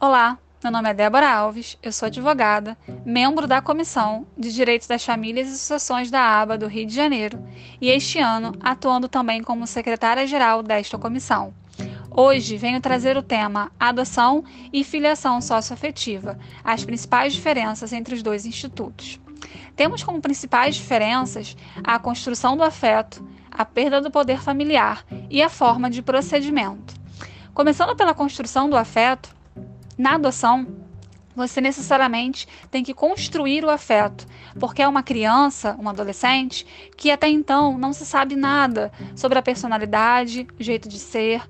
Olá, meu nome é Débora Alves, eu sou advogada, membro da Comissão de Direitos das Famílias e Associações da ABA do Rio de Janeiro e este ano atuando também como secretária-geral desta comissão. Hoje venho trazer o tema Adoção e Filiação Socioafetiva, as principais diferenças entre os dois institutos. Temos como principais diferenças a construção do afeto, a perda do poder familiar e a forma de procedimento. Começando pela construção do afeto, na adoção, você necessariamente tem que construir o afeto, porque é uma criança, um adolescente, que até então não se sabe nada sobre a personalidade, o jeito de ser,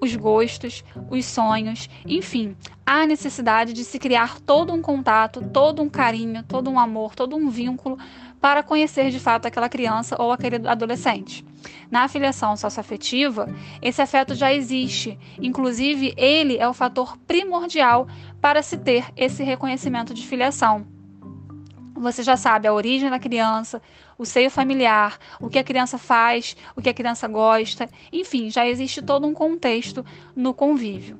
os gostos, os sonhos, enfim, há necessidade de se criar todo um contato, todo um carinho, todo um amor, todo um vínculo para conhecer de fato aquela criança ou aquele adolescente. Na afiliação socioafetiva, esse afeto já existe, inclusive ele é o fator primordial para se ter esse reconhecimento de filiação. Você já sabe a origem da criança, o seio familiar, o que a criança faz, o que a criança gosta, enfim, já existe todo um contexto no convívio.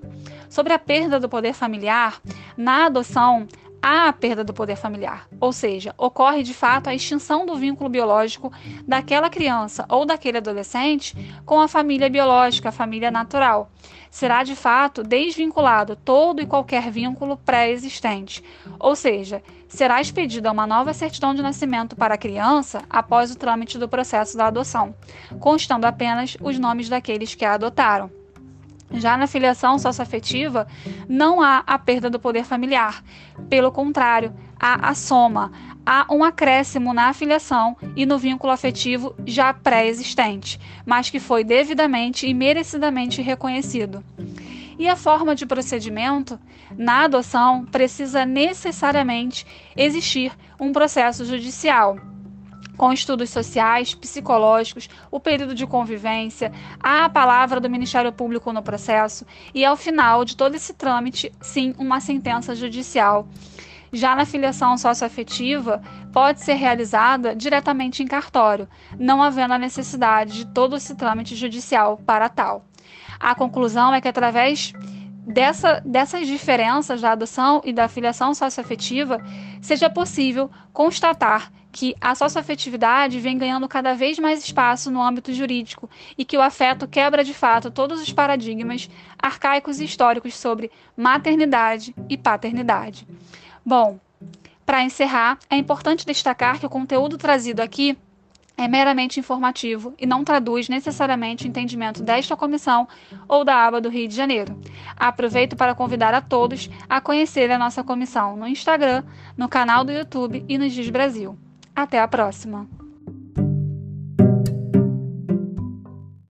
Sobre a perda do poder familiar, na adoção, há a perda do poder familiar, ou seja, ocorre de fato a extinção do vínculo biológico daquela criança ou daquele adolescente com a família biológica, a família natural. Será de fato desvinculado todo e qualquer vínculo pré-existente, ou seja, será expedida uma nova certidão de nascimento para a criança após o trâmite do processo da adoção, constando apenas os nomes daqueles que a adotaram. Já na filiação socioafetiva, não há a perda do poder familiar. Pelo contrário, há a soma, há um acréscimo na afiliação e no vínculo afetivo já pré-existente, mas que foi devidamente e merecidamente reconhecido. E a forma de procedimento na adoção precisa necessariamente existir um processo judicial com estudos sociais, psicológicos, o período de convivência, a palavra do Ministério Público no processo e, ao final de todo esse trâmite, sim, uma sentença judicial. Já na filiação socioafetiva, pode ser realizada diretamente em cartório, não havendo a necessidade de todo esse trâmite judicial para tal. A conclusão é que, através dessa, dessas diferenças da adoção e da filiação socioafetiva, seja possível constatar que a socioafetividade vem ganhando cada vez mais espaço no âmbito jurídico e que o afeto quebra de fato todos os paradigmas arcaicos e históricos sobre maternidade e paternidade. Bom, para encerrar, é importante destacar que o conteúdo trazido aqui é meramente informativo e não traduz necessariamente o entendimento desta comissão ou da aba do Rio de Janeiro. Aproveito para convidar a todos a conhecer a nossa comissão no Instagram, no canal do YouTube e no Giz Brasil. Até a próxima!